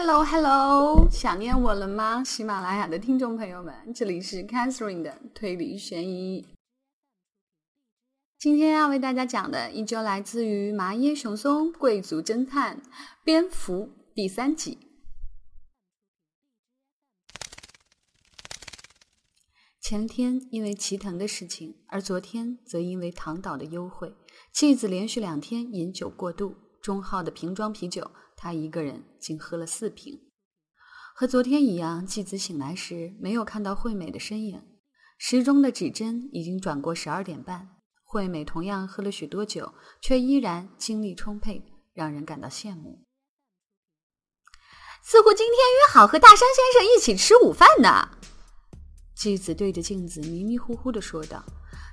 Hello Hello，想念我了吗？喜马拉雅的听众朋友们，这里是 Catherine 的推理悬疑。今天要为大家讲的依旧来自于麻耶熊松贵族侦探蝙蝠第三集。前天因为齐藤的事情，而昨天则因为唐岛的优惠，妻子连续两天饮酒过度，中号的瓶装啤酒。他一个人竟喝了四瓶，和昨天一样。继子醒来时没有看到惠美的身影，时钟的指针已经转过十二点半。惠美同样喝了许多酒，却依然精力充沛，让人感到羡慕。似乎今天约好和大山先生一起吃午饭呢。继子对着镜子迷迷糊糊地说道。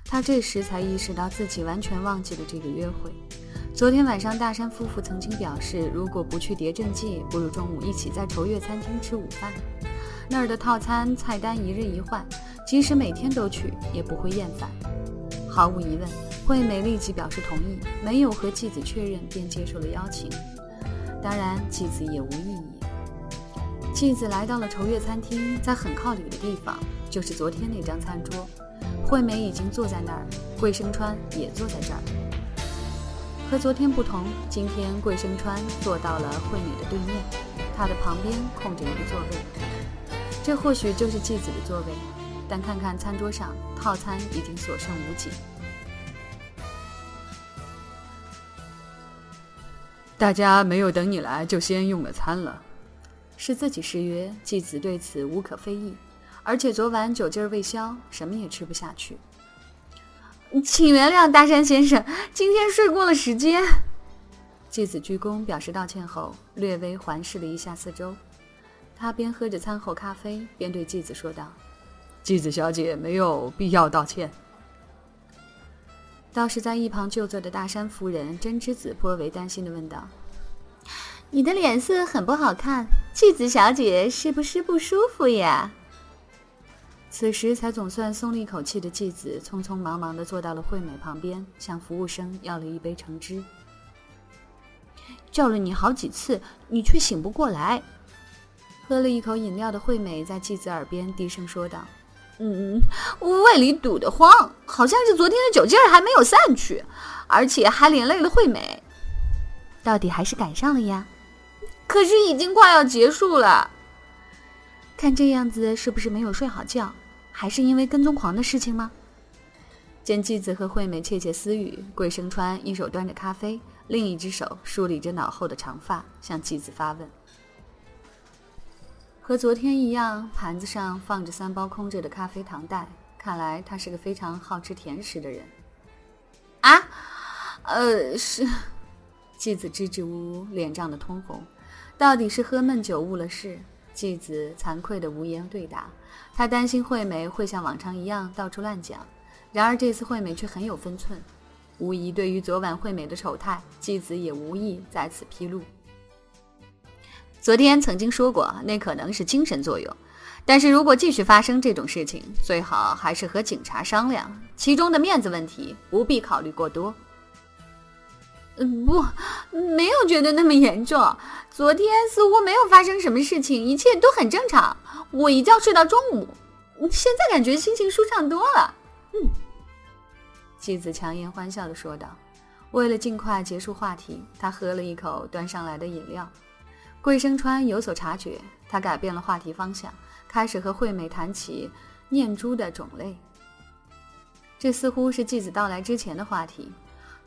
他这时才意识到自己完全忘记了这个约会。昨天晚上，大山夫妇曾经表示，如果不去叠阵记，不如中午一起在愁月餐厅吃午饭。那儿的套餐菜单一日一换，即使每天都去，也不会厌烦。毫无疑问，惠美立即表示同意，没有和继子确认便接受了邀请。当然，继子也无异议。继子来到了愁月餐厅，在很靠里的地方，就是昨天那张餐桌。惠美已经坐在那儿，桂生川也坐在这儿。和昨天不同，今天桂生川坐到了惠美的对面，他的旁边空着一个座位，这或许就是继子的座位。但看看餐桌上，套餐已经所剩无几。大家没有等你来就先用了餐了，是自己失约，继子对此无可非议。而且昨晚酒劲儿未消，什么也吃不下去。请原谅大山先生，今天睡过了时间。继子鞠躬表示道歉后，略微环视了一下四周。他边喝着餐后咖啡，边对继子说道：“继子小姐没有必要道歉。”倒是在一旁就坐的大山夫人真之子颇为担心的问道：“你的脸色很不好看，继子小姐是不是不舒服呀？”此时才总算松了一口气的继子，匆匆忙忙地坐到了惠美旁边，向服务生要了一杯橙汁。叫了你好几次，你却醒不过来。喝了一口饮料的惠美在继子耳边低声说道：“嗯，胃里堵得慌，好像是昨天的酒劲儿还没有散去，而且还连累了惠美。到底还是赶上了呀？可是已经快要结束了。看这样子，是不是没有睡好觉？”还是因为跟踪狂的事情吗？见继子和惠美窃窃私语，桂生川一手端着咖啡，另一只手梳理着脑后的长发，向继子发问。和昨天一样，盘子上放着三包空着的咖啡糖袋，看来他是个非常好吃甜食的人。啊，呃，是。继子支支吾吾，脸涨得通红，到底是喝闷酒误了事。继子惭愧的无言对答，他担心惠美会像往常一样到处乱讲。然而这次惠美却很有分寸，无疑对于昨晚惠美的丑态，继子也无意在此披露。昨天曾经说过，那可能是精神作用，但是如果继续发生这种事情，最好还是和警察商量，其中的面子问题不必考虑过多。嗯，不，没有觉得那么严重。昨天似乎没有发生什么事情，一切都很正常。我一觉睡到中午，现在感觉心情舒畅多了。嗯，妻子强颜欢笑的说道。为了尽快结束话题，他喝了一口端上来的饮料。桂生川有所察觉，他改变了话题方向，开始和惠美谈起念珠的种类。这似乎是继子到来之前的话题。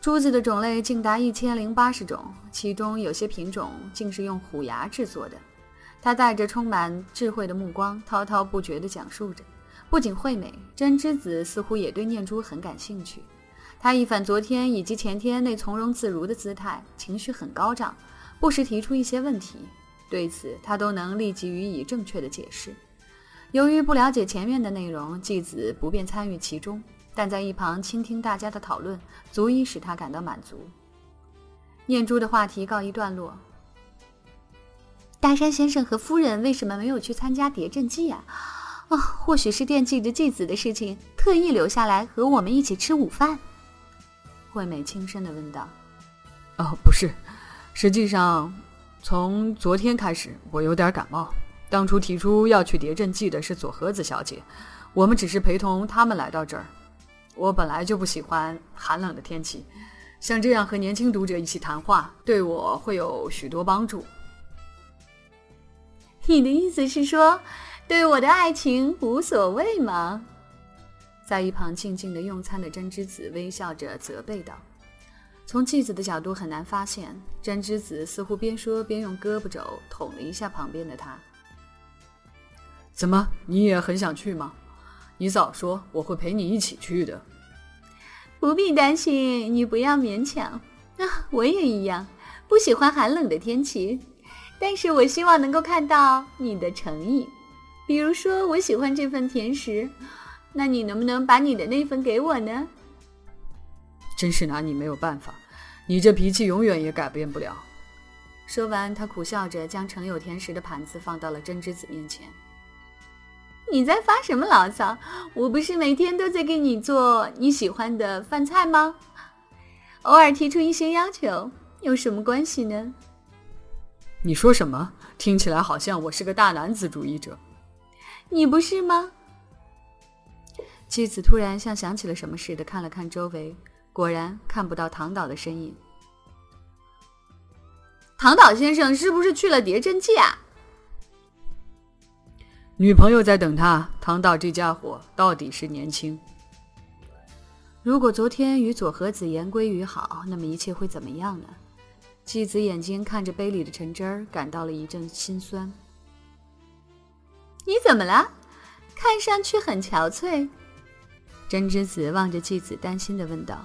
珠子的种类竟达一千零八十种，其中有些品种竟是用虎牙制作的。他带着充满智慧的目光，滔滔不绝地讲述着。不仅惠美，真之子似乎也对念珠很感兴趣。他一反昨天以及前天那从容自如的姿态，情绪很高涨，不时提出一些问题。对此，他都能立即予以正确的解释。由于不了解前面的内容，继子不便参与其中。但在一旁倾听大家的讨论，足以使他感到满足。念珠的话题告一段落。大山先生和夫人为什么没有去参加叠阵祭啊？啊，或许是惦记着继子的事情，特意留下来和我们一起吃午饭。惠美轻声的问道：“哦，不是，实际上，从昨天开始，我有点感冒。当初提出要去谍镇记的是佐和子小姐，我们只是陪同他们来到这儿。我本来就不喜欢寒冷的天气，像这样和年轻读者一起谈话，对我会有许多帮助。你的意思是说，对我的爱情无所谓吗？在一旁静静的用餐的真之子微笑着责备道。从纪子的角度很难发现，真之子似乎边说边用胳膊肘捅了一下旁边的他。怎么，你也很想去吗？你早说，我会陪你一起去的。不必担心，你不要勉强。啊，我也一样，不喜欢寒冷的天气，但是我希望能够看到你的诚意。比如说，我喜欢这份甜食，那你能不能把你的那份给我呢？真是拿你没有办法，你这脾气永远也改变不了。说完，他苦笑着将盛有甜食的盘子放到了真之子面前。你在发什么牢骚？我不是每天都在给你做你喜欢的饭菜吗？偶尔提出一些要求，有什么关系呢？你说什么？听起来好像我是个大男子主义者。你不是吗？妻子突然像想起了什么似的，看了看周围。果然看不到唐导的身影。唐导先生是不是去了谍镇记啊？女朋友在等他。唐岛这家伙到底是年轻。如果昨天与佐和子言归于好，那么一切会怎么样呢？继子眼睛看着杯里的橙汁儿，感到了一阵心酸。你怎么了？看上去很憔悴。真之子望着继子，担心的问道。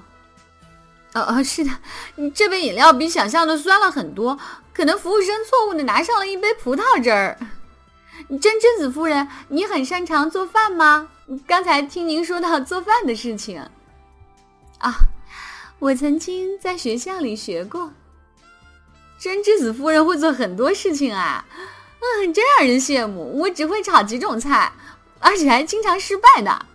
哦哦，是的，你这杯饮料比想象的酸了很多，可能服务生错误的拿上了一杯葡萄汁儿。真知子夫人，你很擅长做饭吗？刚才听您说到做饭的事情。啊，我曾经在学校里学过。真知子夫人会做很多事情啊，嗯，真让人羡慕。我只会炒几种菜，而且还经常失败的。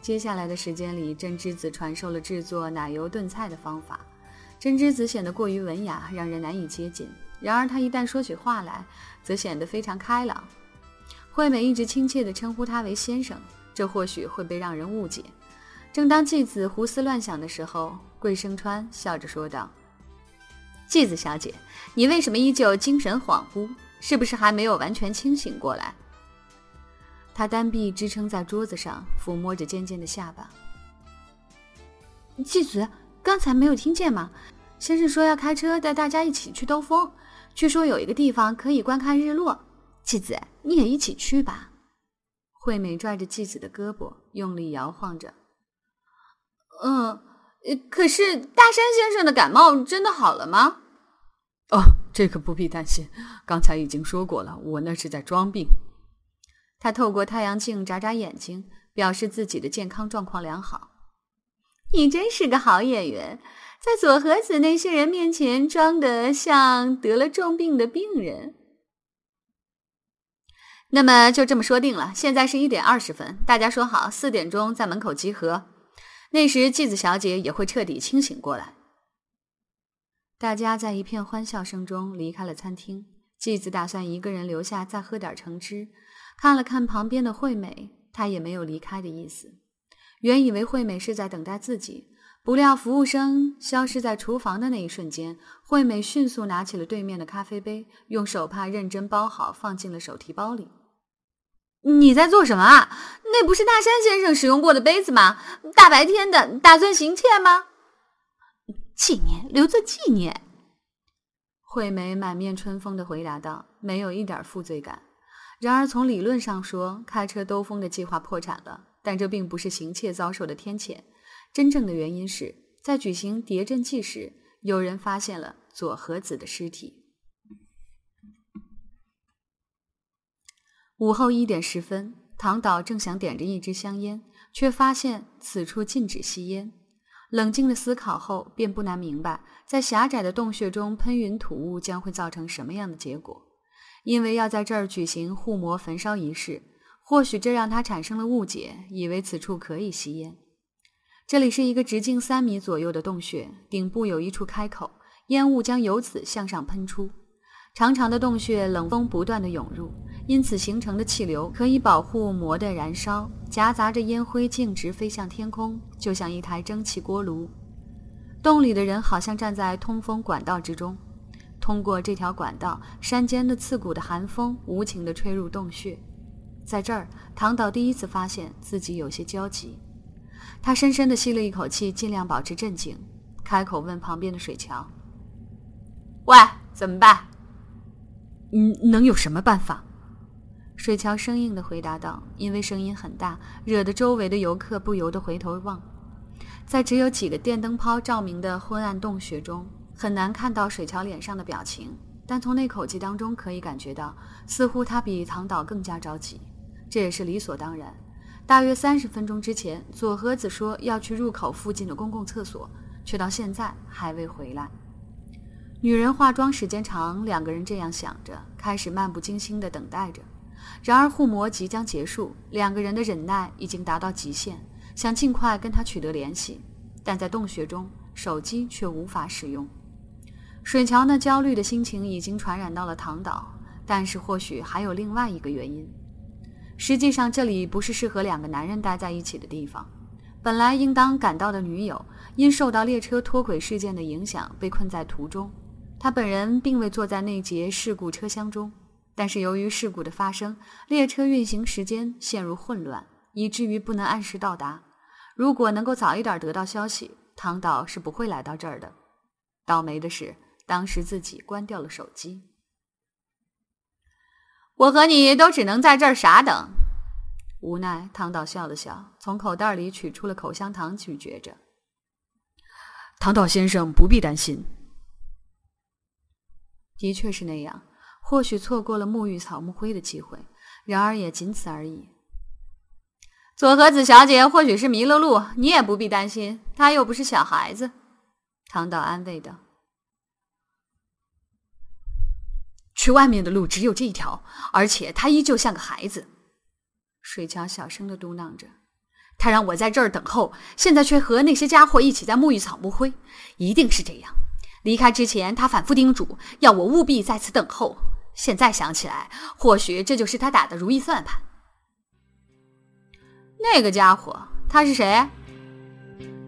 接下来的时间里，真知子传授了制作奶油炖菜的方法。真知子显得过于文雅，让人难以接近。然而他一旦说起话来，则显得非常开朗。惠美一直亲切地称呼他为先生，这或许会被让人误解。正当继子胡思乱想的时候，桂生川笑着说道：“继子小姐，你为什么依旧精神恍惚？是不是还没有完全清醒过来？”他单臂支撑在桌子上，抚摸着尖尖的下巴。继子，刚才没有听见吗？先生说要开车带大家一起去兜风，据说有一个地方可以观看日落。继子，你也一起去吧。惠美拽着继子的胳膊，用力摇晃着。嗯，可是大山先生的感冒真的好了吗？哦，这个不必担心，刚才已经说过了，我那是在装病。他透过太阳镜眨眨眼睛，表示自己的健康状况良好。你真是个好演员，在佐和子那些人面前装得像得了重病的病人。那么就这么说定了。现在是一点二十分，大家说好四点钟在门口集合。那时纪子小姐也会彻底清醒过来。大家在一片欢笑声中离开了餐厅。纪子打算一个人留下再喝点橙汁。看了看旁边的惠美，她也没有离开的意思。原以为惠美是在等待自己，不料服务生消失在厨房的那一瞬间，惠美迅速拿起了对面的咖啡杯，用手帕认真包好，放进了手提包里。你在做什么啊？那不是大山先生使用过的杯子吗？大白天的，打算行窃吗？纪念，留作纪念。惠美满面春风的回答道，没有一点负罪感。然而，从理论上说，开车兜风的计划破产了。但这并不是行窃遭受的天谴，真正的原因是在举行叠阵祭时，有人发现了佐和子的尸体。午后一点十分，唐岛正想点着一支香烟，却发现此处禁止吸烟。冷静的思考后，便不难明白，在狭窄的洞穴中喷云吐雾将会造成什么样的结果。因为要在这儿举行护魔焚烧仪式，或许这让他产生了误解，以为此处可以吸烟。这里是一个直径三米左右的洞穴，顶部有一处开口，烟雾将由此向上喷出。长长的洞穴，冷风不断的涌入，因此形成的气流可以保护膜的燃烧，夹杂着烟灰径直飞向天空，就像一台蒸汽锅炉。洞里的人好像站在通风管道之中，通过这条管道，山间的刺骨的寒风无情地吹入洞穴。在这儿，唐导第一次发现自己有些焦急。他深深地吸了一口气，尽量保持镇静，开口问旁边的水桥：“喂，怎么办？嗯，能有什么办法？”水桥生硬地回答道，因为声音很大，惹得周围的游客不由得回头望。在只有几个电灯泡照明的昏暗洞穴中，很难看到水桥脸上的表情，但从那口气当中可以感觉到，似乎他比唐导更加着急。这也是理所当然。大约三十分钟之前，左和子说要去入口附近的公共厕所，却到现在还未回来。女人化妆时间长，两个人这样想着，开始漫不经心地等待着。然而护膜即将结束，两个人的忍耐已经达到极限。想尽快跟他取得联系，但在洞穴中，手机却无法使用。水桥那焦虑的心情已经传染到了唐岛，但是或许还有另外一个原因。实际上，这里不是适合两个男人待在一起的地方。本来应当赶到的女友，因受到列车脱轨事件的影响，被困在途中。他本人并未坐在那节事故车厢中，但是由于事故的发生，列车运行时间陷入混乱，以至于不能按时到达。如果能够早一点得到消息，唐导是不会来到这儿的。倒霉的是，当时自己关掉了手机。我和你都只能在这儿傻等。无奈，唐导笑了笑，从口袋里取出了口香糖，咀嚼着。唐导先生不必担心。的确是那样，或许错过了沐浴草木灰的机会，然而也仅此而已。左和子小姐或许是迷了路，你也不必担心，她又不是小孩子。”唐导安慰道。“去外面的路只有这一条，而且他依旧像个孩子。”水桥小声的嘟囔着，“他让我在这儿等候，现在却和那些家伙一起在沐浴草木灰，一定是这样。离开之前，他反复叮嘱要我务必在此等候。现在想起来，或许这就是他打的如意算盘。”那个家伙，他是谁？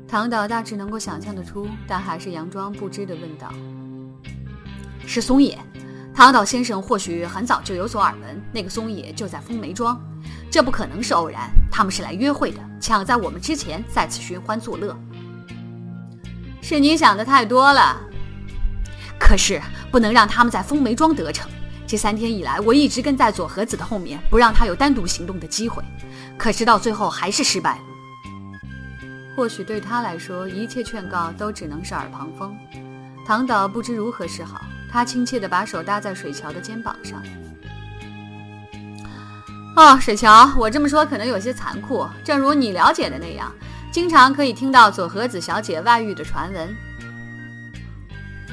唐导大致能够想象得出，但还是佯装不知的问道：“是松野。唐导先生或许很早就有所耳闻，那个松野就在风梅庄。这不可能是偶然，他们是来约会的，抢在我们之前在此寻欢作乐。是你想的太多了。可是不能让他们在风梅庄得逞。这三天以来，我一直跟在佐和子的后面，不让他有单独行动的机会。”可是到最后还是失败了。或许对他来说，一切劝告都只能是耳旁风。唐导不知如何是好，他亲切地把手搭在水桥的肩膀上。哦，水桥，我这么说可能有些残酷。正如你了解的那样，经常可以听到佐和子小姐外遇的传闻。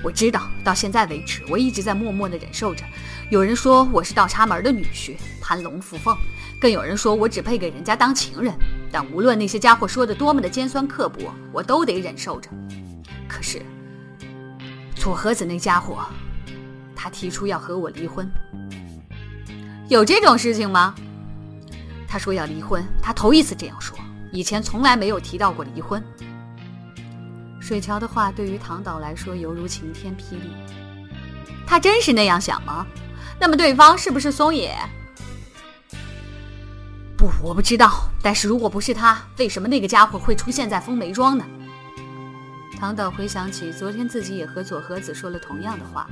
我知道，到现在为止，我一直在默默地忍受着。有人说我是倒插门的女婿，攀龙附凤。更有人说我只配给人家当情人，但无论那些家伙说的多么的尖酸刻薄，我都得忍受着。可是，左和子那家伙，他提出要和我离婚。有这种事情吗？他说要离婚，他头一次这样说，以前从来没有提到过离婚。水桥的话对于唐导来说犹如晴天霹雳。他真是那样想吗？那么对方是不是松野？不，我不知道。但是如果不是他，为什么那个家伙会出现在风梅庄呢？唐导回想起昨天自己也和佐和子说了同样的话，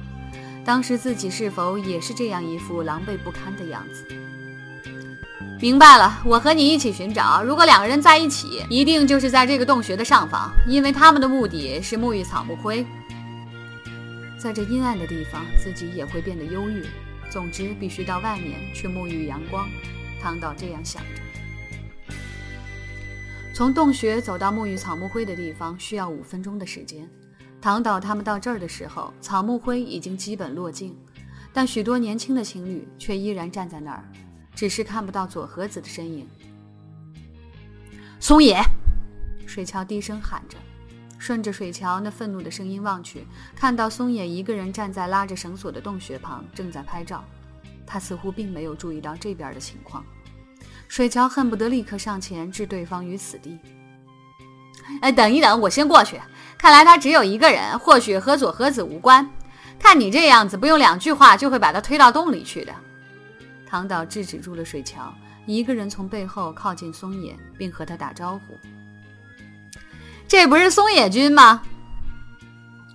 当时自己是否也是这样一副狼狈不堪的样子？明白了，我和你一起寻找。如果两个人在一起，一定就是在这个洞穴的上方，因为他们的目的是沐浴草木灰。在这阴暗的地方，自己也会变得忧郁。总之，必须到外面去沐浴阳光。唐导这样想着，从洞穴走到沐浴草木灰的地方需要五分钟的时间。唐导他们到这儿的时候，草木灰已经基本落尽，但许多年轻的情侣却依然站在那儿，只是看不到左和子的身影。松野，水桥低声喊着，顺着水桥那愤怒的声音望去，看到松野一个人站在拉着绳索的洞穴旁，正在拍照。他似乎并没有注意到这边的情况。水桥恨不得立刻上前置对方于死地。哎，等一等，我先过去。看来他只有一个人，或许和佐和子无关。看你这样子，不用两句话就会把他推到洞里去的。唐岛制止住了水桥，一个人从背后靠近松野，并和他打招呼。这不是松野君吗？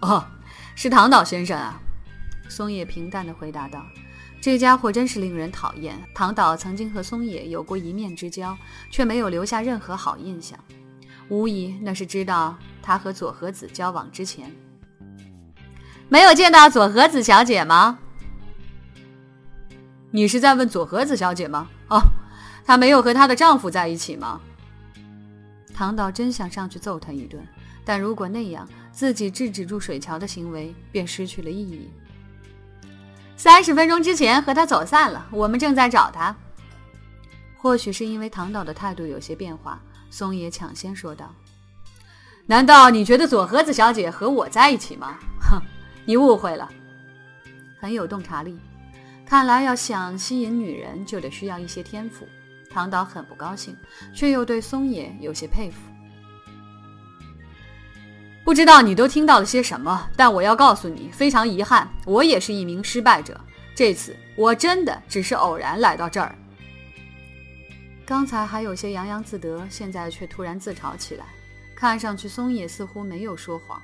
哦，是唐岛先生啊。松野平淡地回答道：“这家伙真是令人讨厌。”唐岛曾经和松野有过一面之交，却没有留下任何好印象。无疑，那是知道他和佐和子交往之前。没有见到佐和子小姐吗？你是在问佐和子小姐吗？哦，她没有和她的丈夫在一起吗？唐导真想上去揍他一顿，但如果那样，自己制止住水桥的行为便失去了意义。三十分钟之前和他走散了，我们正在找他。或许是因为唐导的态度有些变化，松野抢先说道：“难道你觉得佐和子小姐和我在一起吗？哼，你误会了。很有洞察力，看来要想吸引女人，就得需要一些天赋。”唐导很不高兴，却又对松野有些佩服。不知道你都听到了些什么，但我要告诉你，非常遗憾，我也是一名失败者。这次我真的只是偶然来到这儿。刚才还有些洋洋自得，现在却突然自嘲起来。看上去松野似乎没有说谎。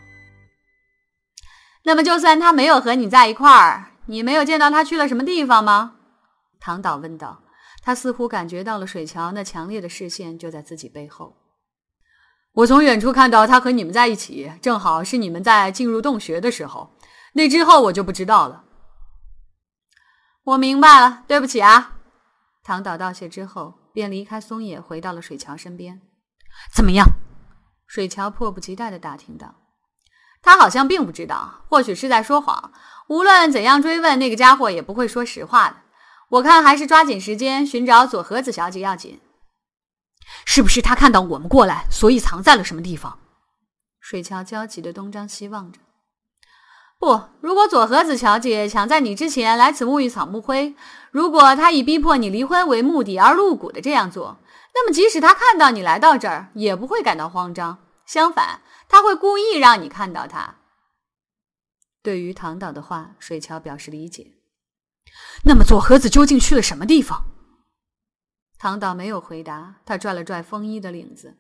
那么，就算他没有和你在一块儿，你没有见到他去了什么地方吗？唐导问道。他似乎感觉到了水桥那强烈的视线就在自己背后。我从远处看到他和你们在一起，正好是你们在进入洞穴的时候。那之后我就不知道了。我明白了，对不起啊。唐导道谢之后，便离开松野，回到了水桥身边。怎么样？水桥迫不及待地打听道。他好像并不知道，或许是在说谎。无论怎样追问，那个家伙也不会说实话的。我看还是抓紧时间寻找佐和子小姐要紧。是不是他看到我们过来，所以藏在了什么地方？水桥焦急的东张西望着。不，如果佐和子小姐抢在你之前来此沐浴草木灰，如果他以逼迫你离婚为目的而露骨的这样做，那么即使他看到你来到这儿，也不会感到慌张。相反，他会故意让你看到他。对于唐导的话，水桥表示理解。那么佐和子究竟去了什么地方？唐导没有回答，他拽了拽风衣的领子。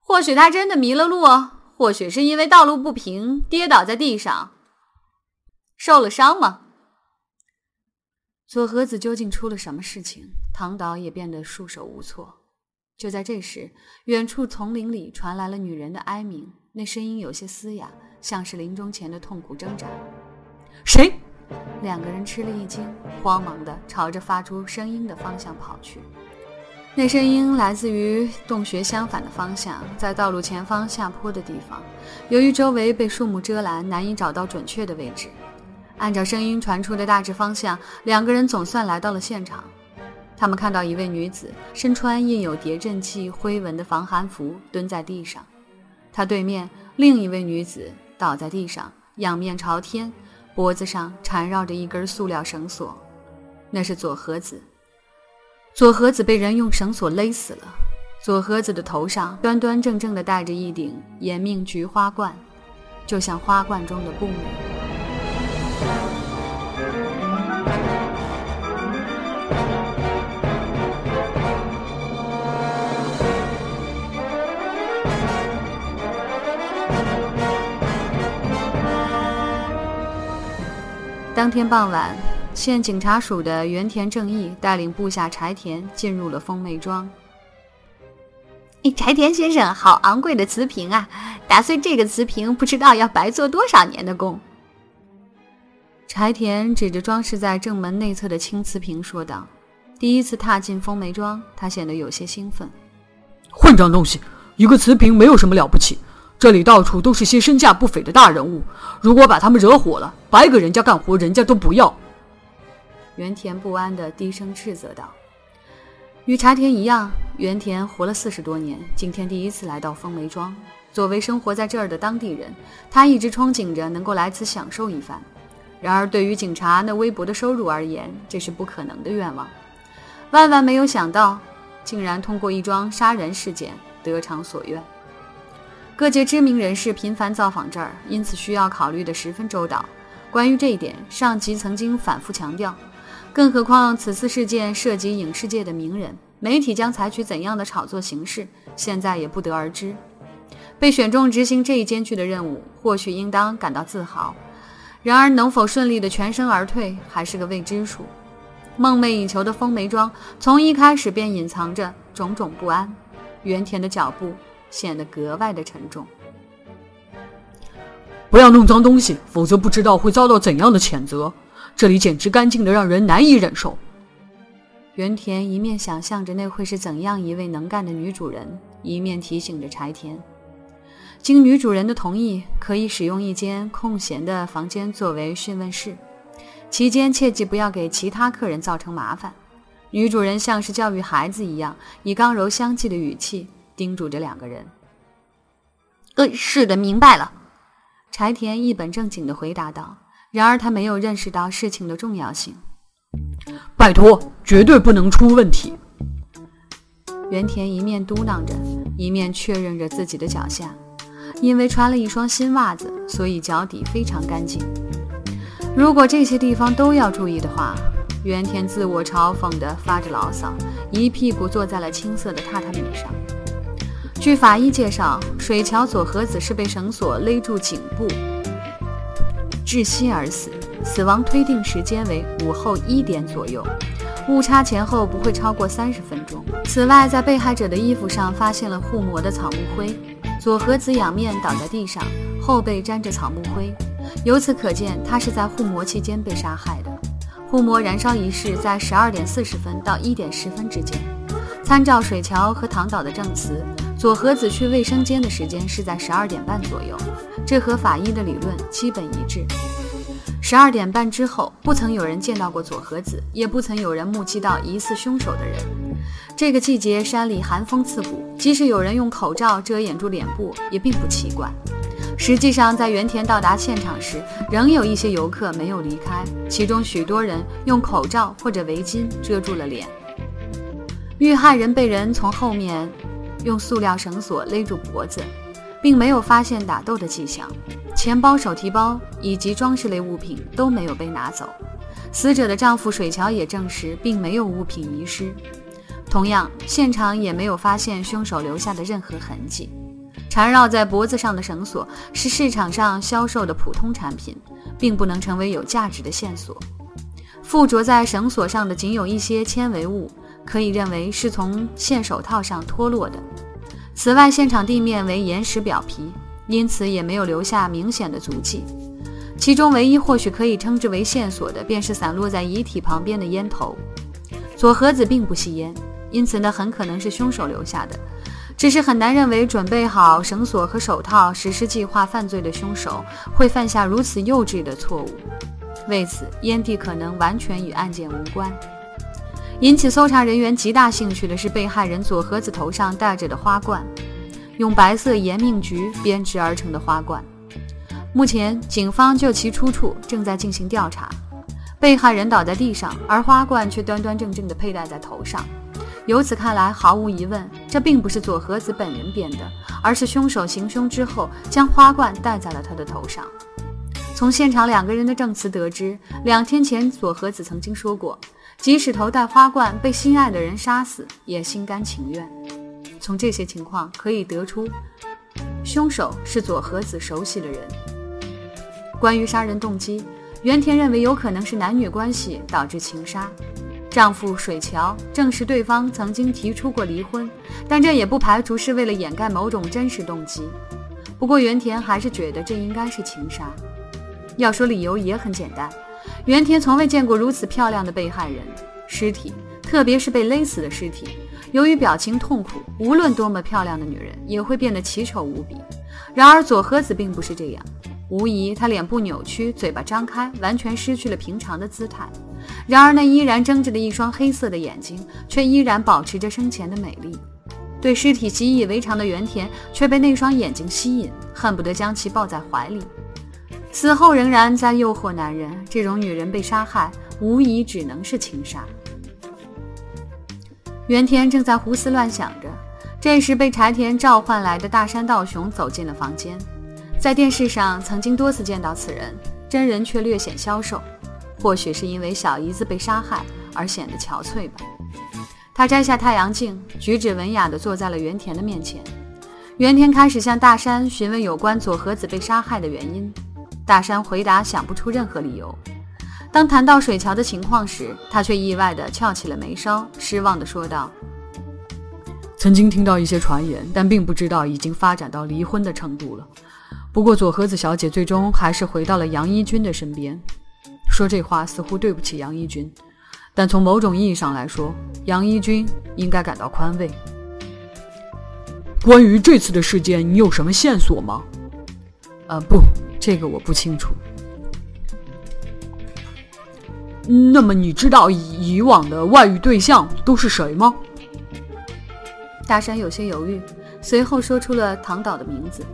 或许他真的迷了路，或许是因为道路不平跌倒在地上，受了伤吗？左和子究竟出了什么事情？唐导也变得束手无措。就在这时，远处丛林里传来了女人的哀鸣，那声音有些嘶哑，像是临终前的痛苦挣扎。谁？两个人吃了一惊，慌忙地朝着发出声音的方向跑去。那声音来自于洞穴相反的方向，在道路前方下坡的地方。由于周围被树木遮拦，难以找到准确的位置。按照声音传出的大致方向，两个人总算来到了现场。他们看到一位女子身穿印有叠阵器灰纹的防寒服，蹲在地上。她对面另一位女子倒在地上，仰面朝天。脖子上缠绕着一根塑料绳索，那是左和子。左和子被人用绳索勒死了。左和子的头上端端正正地戴着一顶延命菊花冠，就像花冠中的布美。当天傍晚，县警察署的原田正义带领部下柴田进入了丰美庄。柴田先生，好昂贵的瓷瓶啊！打碎这个瓷瓶，不知道要白做多少年的工。柴田指着装饰在正门内侧的青瓷瓶说道：“第一次踏进风梅庄，他显得有些兴奋。混账东西，一个瓷瓶没有什么了不起。”这里到处都是些身价不菲的大人物，如果把他们惹火了，白给人家干活，人家都不要。原田不安地低声斥责道：“与柴田一样，原田活了四十多年，今天第一次来到风梅庄，作为生活在这儿的当地人，他一直憧憬着能够来此享受一番。然而，对于警察那微薄的收入而言，这是不可能的愿望。万万没有想到，竟然通过一桩杀人事件得偿所愿。各界知名人士频繁造访这儿，因此需要考虑得十分周到。关于这一点，上级曾经反复强调。更何况，此次事件涉及影视界的名人，媒体将采取怎样的炒作形式，现在也不得而知。被选中执行这一艰巨的任务，或许应当感到自豪。然而，能否顺利的全身而退，还是个未知数。梦寐以求的风梅庄，从一开始便隐藏着种种不安。原田的脚步显得格外的沉重。不要弄脏东西，否则不知道会遭到怎样的谴责。这里简直干净的让人难以忍受。原田一面想象着那会是怎样一位能干的女主人，一面提醒着柴田：经女主人的同意，可以使用一间空闲的房间作为讯问室，期间切记不要给其他客人造成麻烦。女主人像是教育孩子一样，以刚柔相济的语气叮嘱着两个人。呃，是的，明白了。柴田一本正经地回答道。然而他没有认识到事情的重要性。拜托，绝对不能出问题。原田一面嘟囔着，一面确认着自己的脚下，因为穿了一双新袜子，所以脚底非常干净。如果这些地方都要注意的话，原田自我嘲讽地发着牢骚，一屁股坐在了青色的榻榻米上。据法医介绍，水桥佐和子是被绳索勒住颈部。窒息而死，死亡推定时间为午后一点左右，误差前后不会超过三十分钟。此外，在被害者的衣服上发现了护膜的草木灰，佐和子仰面倒在地上，后背沾着草木灰，由此可见他是在护膜期间被杀害的。护膜燃烧仪式在十二点四十分到一点十分之间。参照水桥和唐岛的证词，佐和子去卫生间的时间是在十二点半左右。这和法医的理论基本一致。十二点半之后，不曾有人见到过佐和子，也不曾有人目击到疑似凶手的人。这个季节山里寒风刺骨，即使有人用口罩遮掩住脸部，也并不奇怪。实际上，在原田到达现场时，仍有一些游客没有离开，其中许多人用口罩或者围巾遮住了脸。遇害人被人从后面用塑料绳索勒住脖子。并没有发现打斗的迹象，钱包、手提包以及装饰类物品都没有被拿走。死者的丈夫水桥也证实，并没有物品遗失。同样，现场也没有发现凶手留下的任何痕迹。缠绕在脖子上的绳索是市场上销售的普通产品，并不能成为有价值的线索。附着在绳索上的仅有一些纤维物，可以认为是从线手套上脱落的。此外，现场地面为岩石表皮，因此也没有留下明显的足迹。其中唯一或许可以称之为线索的，便是散落在遗体旁边的烟头。左和子并不吸烟，因此呢，很可能是凶手留下的。只是很难认为准备好绳索和手套实施计划犯罪的凶手会犯下如此幼稚的错误。为此，烟蒂可能完全与案件无关。引起搜查人员极大兴趣的是被害人佐和子头上戴着的花冠，用白色延命菊编织而成的花冠。目前，警方就其出处正在进行调查。被害人倒在地上，而花冠却端端正正地佩戴在头上。由此看来，毫无疑问，这并不是佐和子本人编的，而是凶手行凶之后将花冠戴在了他的头上。从现场两个人的证词得知，两天前佐和子曾经说过。即使头戴花冠被心爱的人杀死，也心甘情愿。从这些情况可以得出，凶手是佐和子熟悉的人。关于杀人动机，原田认为有可能是男女关系导致情杀。丈夫水桥证实对方曾经提出过离婚，但这也不排除是为了掩盖某种真实动机。不过原田还是觉得这应该是情杀。要说理由也很简单。原田从未见过如此漂亮的被害人尸体，特别是被勒死的尸体。由于表情痛苦，无论多么漂亮的女人也会变得奇丑无比。然而佐和子并不是这样，无疑她脸部扭曲，嘴巴张开，完全失去了平常的姿态。然而那依然睁着的一双黑色的眼睛，却依然保持着生前的美丽。对尸体习以为常的原田却被那双眼睛吸引，恨不得将其抱在怀里。死后仍然在诱惑男人，这种女人被杀害，无疑只能是情杀。原田正在胡思乱想着，这时被柴田召唤来的大山道雄走进了房间。在电视上曾经多次见到此人，真人却略显消瘦，或许是因为小姨子被杀害而显得憔悴吧。他摘下太阳镜，举止文雅地坐在了原田的面前。原田开始向大山询问有关佐和子被杀害的原因，大山回答想不出任何理由。当谈到水桥的情况时，他却意外地翘起了眉梢，失望地说道：“曾经听到一些传言，但并不知道已经发展到离婚的程度了。不过佐和子小姐最终还是回到了杨一军的身边。说这话似乎对不起杨一军，但从某种意义上来说，杨一军应该感到宽慰。关于这次的事件，你有什么线索吗？啊，不，这个我不清楚。”那么你知道以以往的外遇对象都是谁吗？大山有些犹豫，随后说出了唐岛的名字。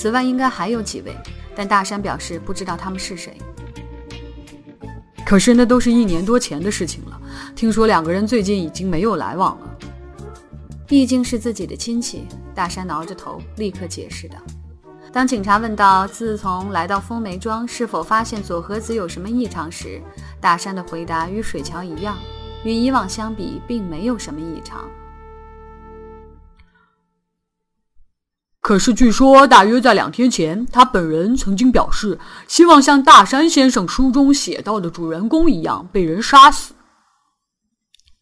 此外，应该还有几位，但大山表示不知道他们是谁。可是那都是一年多前的事情了，听说两个人最近已经没有来往了。毕竟是自己的亲戚，大山挠着头，立刻解释道。当警察问到自从来到风梅庄是否发现佐和子有什么异常时，大山的回答与水桥一样，与以往相比，并没有什么异常。可是据说，大约在两天前，他本人曾经表示，希望像大山先生书中写到的主人公一样被人杀死。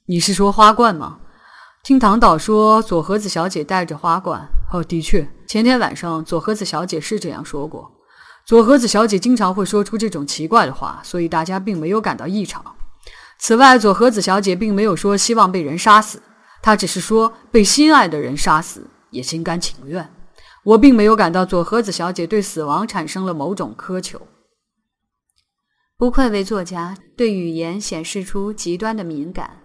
你是说花冠吗？听唐导说，佐和子小姐带着花冠。哦，的确，前天晚上佐和子小姐是这样说过。佐和子小姐经常会说出这种奇怪的话，所以大家并没有感到异常。此外，佐和子小姐并没有说希望被人杀死，她只是说被心爱的人杀死也心甘情愿。我并没有感到佐和子小姐对死亡产生了某种苛求。不愧为作家，对语言显示出极端的敏感。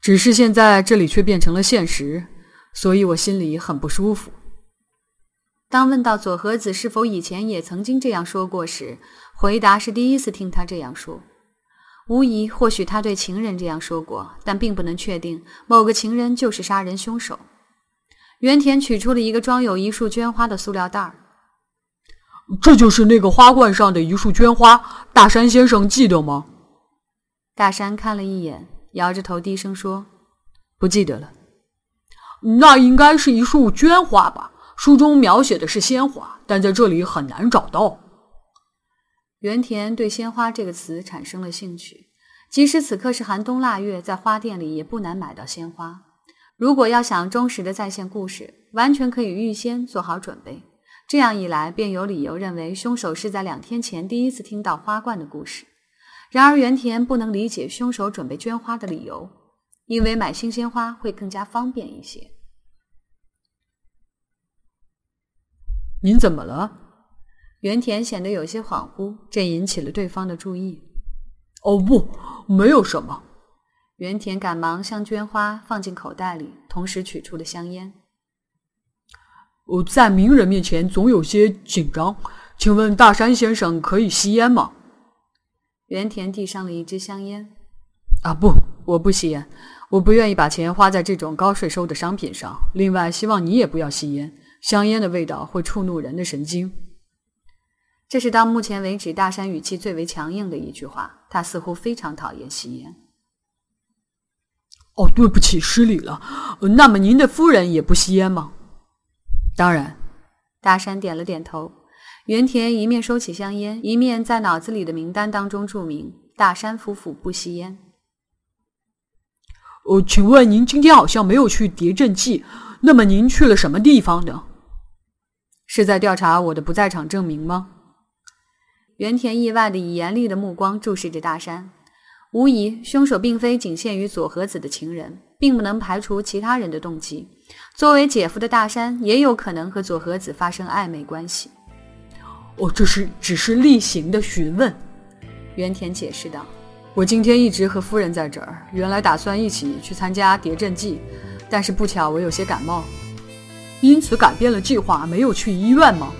只是现在这里却变成了现实，所以我心里很不舒服。当问到佐和子是否以前也曾经这样说过时，回答是第一次听他这样说。无疑，或许他对情人这样说过，但并不能确定某个情人就是杀人凶手。原田取出了一个装有一束绢花的塑料袋儿，这就是那个花冠上的一束绢花。大山先生记得吗？大山看了一眼。摇着头，低声说：“不记得了。那应该是一束绢花吧？书中描写的是鲜花，但在这里很难找到。”原田对“鲜花”这个词产生了兴趣。即使此刻是寒冬腊月，在花店里也不难买到鲜花。如果要想忠实的再现故事，完全可以预先做好准备。这样一来，便有理由认为凶手是在两天前第一次听到花冠的故事。然而，原田不能理解凶手准备捐花的理由，因为买新鲜花会更加方便一些。您怎么了？原田显得有些恍惚，这引起了对方的注意。哦，不，没有什么。原田赶忙将绢花放进口袋里，同时取出了香烟。我在名人面前总有些紧张，请问大山先生可以吸烟吗？原田递上了一支香烟。啊，不，我不吸烟，我不愿意把钱花在这种高税收的商品上。另外，希望你也不要吸烟，香烟的味道会触怒人的神经。这是到目前为止大山语气最为强硬的一句话。他似乎非常讨厌吸烟。哦，对不起，失礼了。那么您的夫人也不吸烟吗？当然。大山点了点头。原田一面收起香烟，一面在脑子里的名单当中注明：大山夫妇不吸烟。哦，请问您今天好像没有去谍阵记，那么您去了什么地方呢？是在调查我的不在场证明吗？原田意外的以严厉的目光注视着大山。无疑，凶手并非仅限于佐和子的情人，并不能排除其他人的动机。作为姐夫的大山，也有可能和佐和子发生暧昧关系。哦，这是只是例行的询问。”原田解释道。我今天一直和夫人在这儿，原来打算一起去参加谍阵祭，但是不巧我有些感冒，因此改变了计划，没有去医院吗？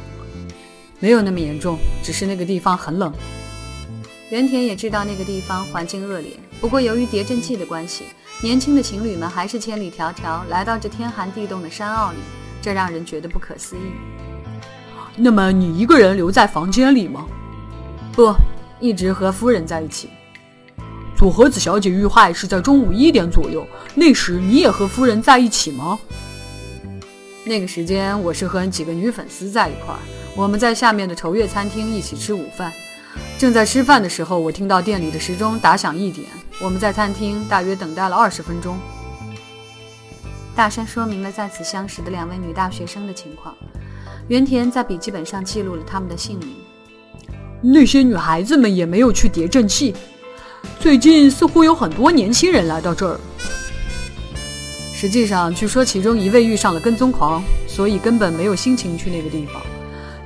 没有那么严重，只是那个地方很冷。原田也知道那个地方环境恶劣，不过由于叠阵季的关系，年轻的情侣们还是千里迢迢来到这天寒地冻的山坳里，这让人觉得不可思议。那么你一个人留在房间里吗？不，一直和夫人在一起。佐和子小姐遇害是在中午一点左右，那时你也和夫人在一起吗？那个时间我是和几个女粉丝在一块儿，我们在下面的愁月餐厅一起吃午饭。正在吃饭的时候，我听到店里的时钟打响一点。我们在餐厅大约等待了二十分钟。大山说明了在此相识的两位女大学生的情况。原田在笔记本上记录了他们的姓名。那些女孩子们也没有去叠阵器。最近似乎有很多年轻人来到这儿。实际上，据说其中一位遇上了跟踪狂，所以根本没有心情去那个地方。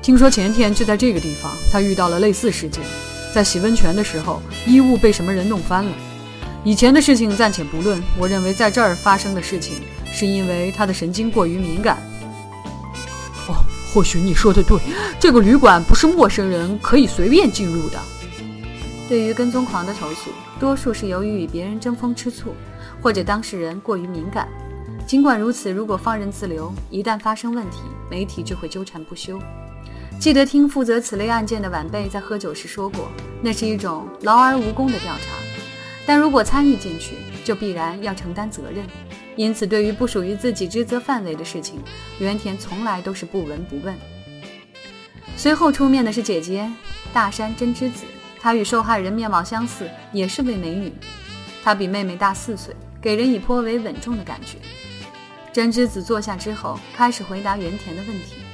听说前天就在这个地方，他遇到了类似事件，在洗温泉的时候，衣物被什么人弄翻了。以前的事情暂且不论，我认为在这儿发生的事情是因为他的神经过于敏感。哦，或许你说的对，这个旅馆不是陌生人可以随便进入的。对于跟踪狂的投诉，多数是由于与别人争风吃醋，或者当事人过于敏感。尽管如此，如果放任自流，一旦发生问题，媒体就会纠缠不休。记得听负责此类案件的晚辈在喝酒时说过，那是一种劳而无功的调查。但如果参与进去，就必然要承担责任。因此，对于不属于自己职责范围的事情，原田从来都是不闻不问。随后出面的是姐姐大山真之子，她与受害人面貌相似，也是位美女。她比妹妹大四岁，给人以颇为稳重的感觉。真之子坐下之后，开始回答原田的问题。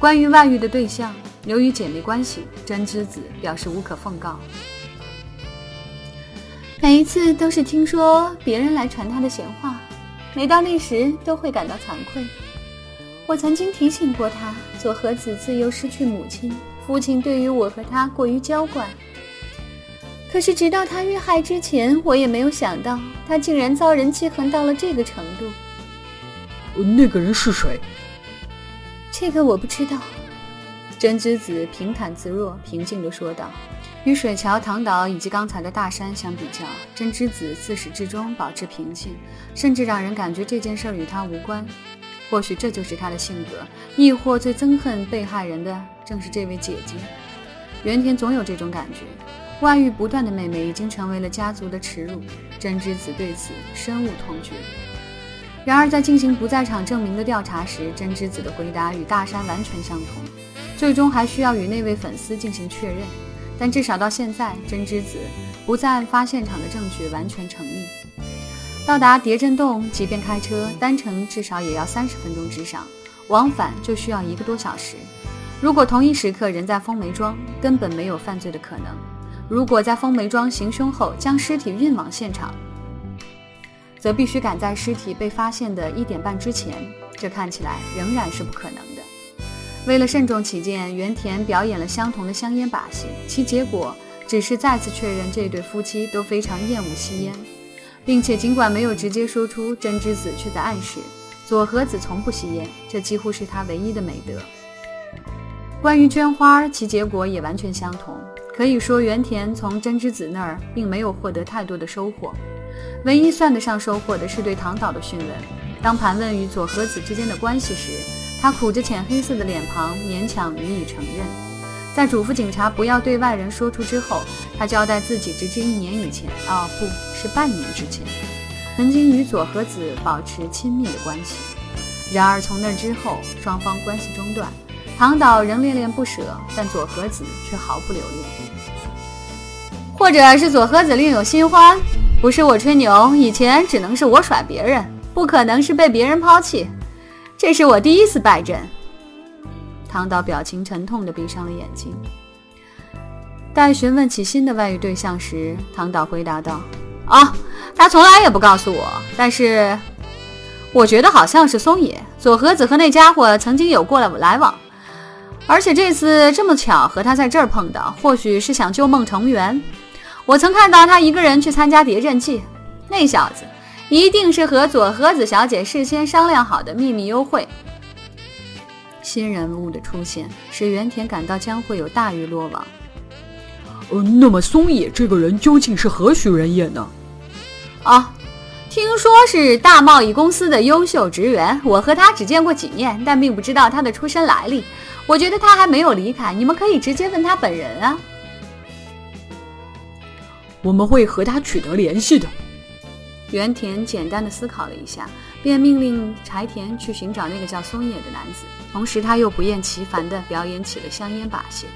关于外遇的对象，由于姐妹关系，真之子表示无可奉告。每一次都是听说别人来传他的闲话，每到那时都会感到惭愧。我曾经提醒过他，佐和子自幼失去母亲，父亲对于我和他过于娇惯。可是直到他遇害之前，我也没有想到他竟然遭人记恨到了这个程度。那个人是谁？这个我不知道，真之子平坦自若、平静地说道。与水桥、唐岛以及刚才的大山相比较，真之子自始至终保持平静，甚至让人感觉这件事与他无关。或许这就是他的性格，亦或最憎恨被害人的正是这位姐姐。原田总有这种感觉，外遇不断的妹妹已经成为了家族的耻辱。真之子对此深恶痛绝。然而，在进行不在场证明的调查时，真之子的回答与大山完全相同。最终还需要与那位粉丝进行确认，但至少到现在，真之子不在案发现场的证据完全成立。到达叠震洞，即便开车单程，至少也要三十分钟之上，往返就需要一个多小时。如果同一时刻人在风梅庄，根本没有犯罪的可能。如果在风梅庄行凶后将尸体运往现场，则必须赶在尸体被发现的一点半之前，这看起来仍然是不可能的。为了慎重起见，原田表演了相同的香烟把戏，其结果只是再次确认这对夫妻都非常厌恶吸烟，并且尽管没有直接说出，真之子却在暗示佐和子从不吸烟，这几乎是他唯一的美德。关于绢花，其结果也完全相同，可以说原田从真之子那儿并没有获得太多的收获。唯一算得上收获的是对唐岛的讯问。当盘问与佐和子之间的关系时，他苦着浅黑色的脸庞，勉强予以承认。在嘱咐警察不要对外人说出之后，他交代自己直至一年以前，哦，不是半年之前，曾经与佐和子保持亲密的关系。然而从那之后，双方关系中断，唐岛仍恋恋不舍，但佐和子却毫不留恋。或者是佐和子另有新欢。不是我吹牛，以前只能是我甩别人，不可能是被别人抛弃。这是我第一次败阵。唐岛表情沉痛地闭上了眼睛。待询问起新的外遇对象时，唐岛回答道：“啊，他从来也不告诉我，但是我觉得好像是松野佐和子和那家伙曾经有过了来往，而且这次这么巧和他在这儿碰到，或许是想旧梦重圆。”我曾看到他一个人去参加谍战季，那小子一定是和佐和子小姐事先商量好的秘密幽会。新人物的出现使原田感到将会有大鱼落网。呃，那么松野这个人究竟是何许人也呢？啊，听说是大贸易公司的优秀职员，我和他只见过几面，但并不知道他的出身来历。我觉得他还没有离开，你们可以直接问他本人啊。我们会和他取得联系的。原田简单的思考了一下，便命令柴田去寻找那个叫松野的男子，同时他又不厌其烦地表演起了香烟把戏。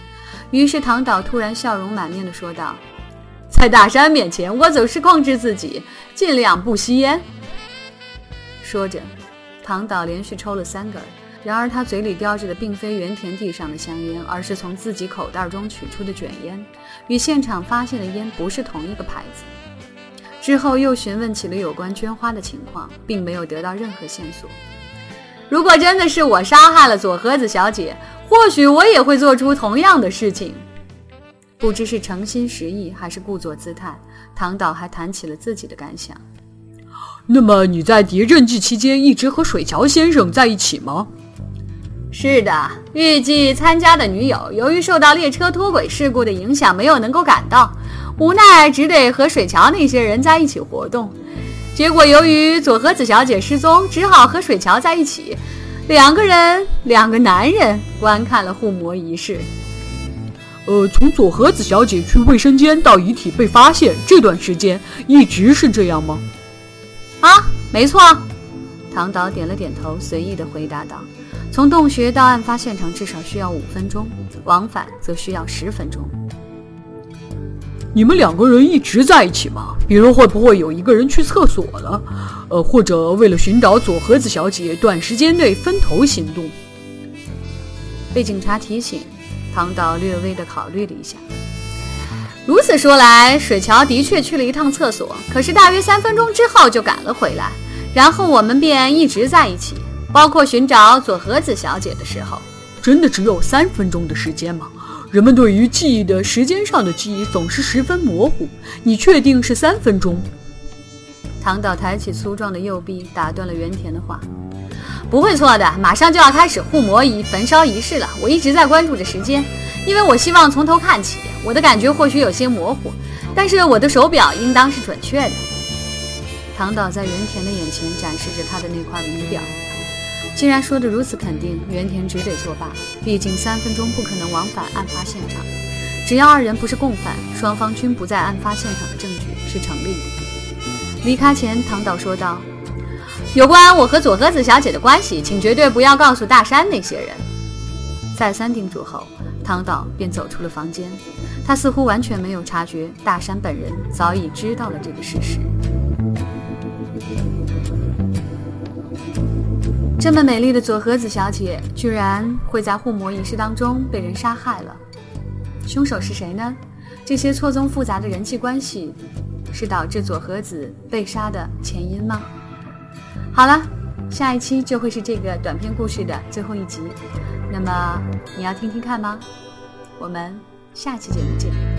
于是唐岛突然笑容满面地说道。在大山面前，我总是控制自己，尽量不吸烟。说着，唐岛连续抽了三根。然而他嘴里叼着的并非原田地上的香烟，而是从自己口袋中取出的卷烟，与现场发现的烟不是同一个牌子。之后又询问起了有关绢花的情况，并没有得到任何线索。如果真的是我杀害了佐和子小姐，或许我也会做出同样的事情。不知是诚心实意还是故作姿态，唐岛还谈起了自己的感想。那么你在谍战季期间一直和水桥先生在一起吗？是的，预计参加的女友由于受到列车脱轨事故的影响，没有能够赶到，无奈只得和水桥那些人在一起活动。结果由于佐和子小姐失踪，只好和水桥在一起，两个人，两个男人观看了护魔仪式。呃，从佐和子小姐去卫生间到遗体被发现这段时间，一直是这样吗？啊，没错。唐导点了点头，随意的回答道：“从洞穴到案发现场至少需要五分钟，往返则需要十分钟。”你们两个人一直在一起吗？比如会不会有一个人去厕所了？呃，或者为了寻找佐和子小姐，短时间内分头行动？被警察提醒。唐导略微的考虑了一下，如此说来，水桥的确去了一趟厕所，可是大约三分钟之后就赶了回来，然后我们便一直在一起，包括寻找佐和子小姐的时候。真的只有三分钟的时间吗？人们对于记忆的时间上的记忆总是十分模糊，你确定是三分钟？唐导抬起粗壮的右臂，打断了原田的话。不会错的，马上就要开始护魔仪焚烧仪式了。我一直在关注着时间，因为我希望从头看起。我的感觉或许有些模糊，但是我的手表应当是准确的。唐导在原田的眼前展示着他的那块名表。既然说的如此肯定，原田只得作罢。毕竟三分钟不可能往返案发现场。只要二人不是共犯，双方均不在案发现场的证据是成立的。离开前，唐导说道。有关我和佐和子小姐的关系，请绝对不要告诉大山那些人。再三叮嘱后，唐导便走出了房间。他似乎完全没有察觉大山本人早已知道了这个事实。这么美丽的佐和子小姐，居然会在护魔仪式当中被人杀害了。凶手是谁呢？这些错综复杂的人际关系，是导致佐和子被杀的前因吗？好了，下一期就会是这个短篇故事的最后一集，那么你要听听看吗？我们下期节目见。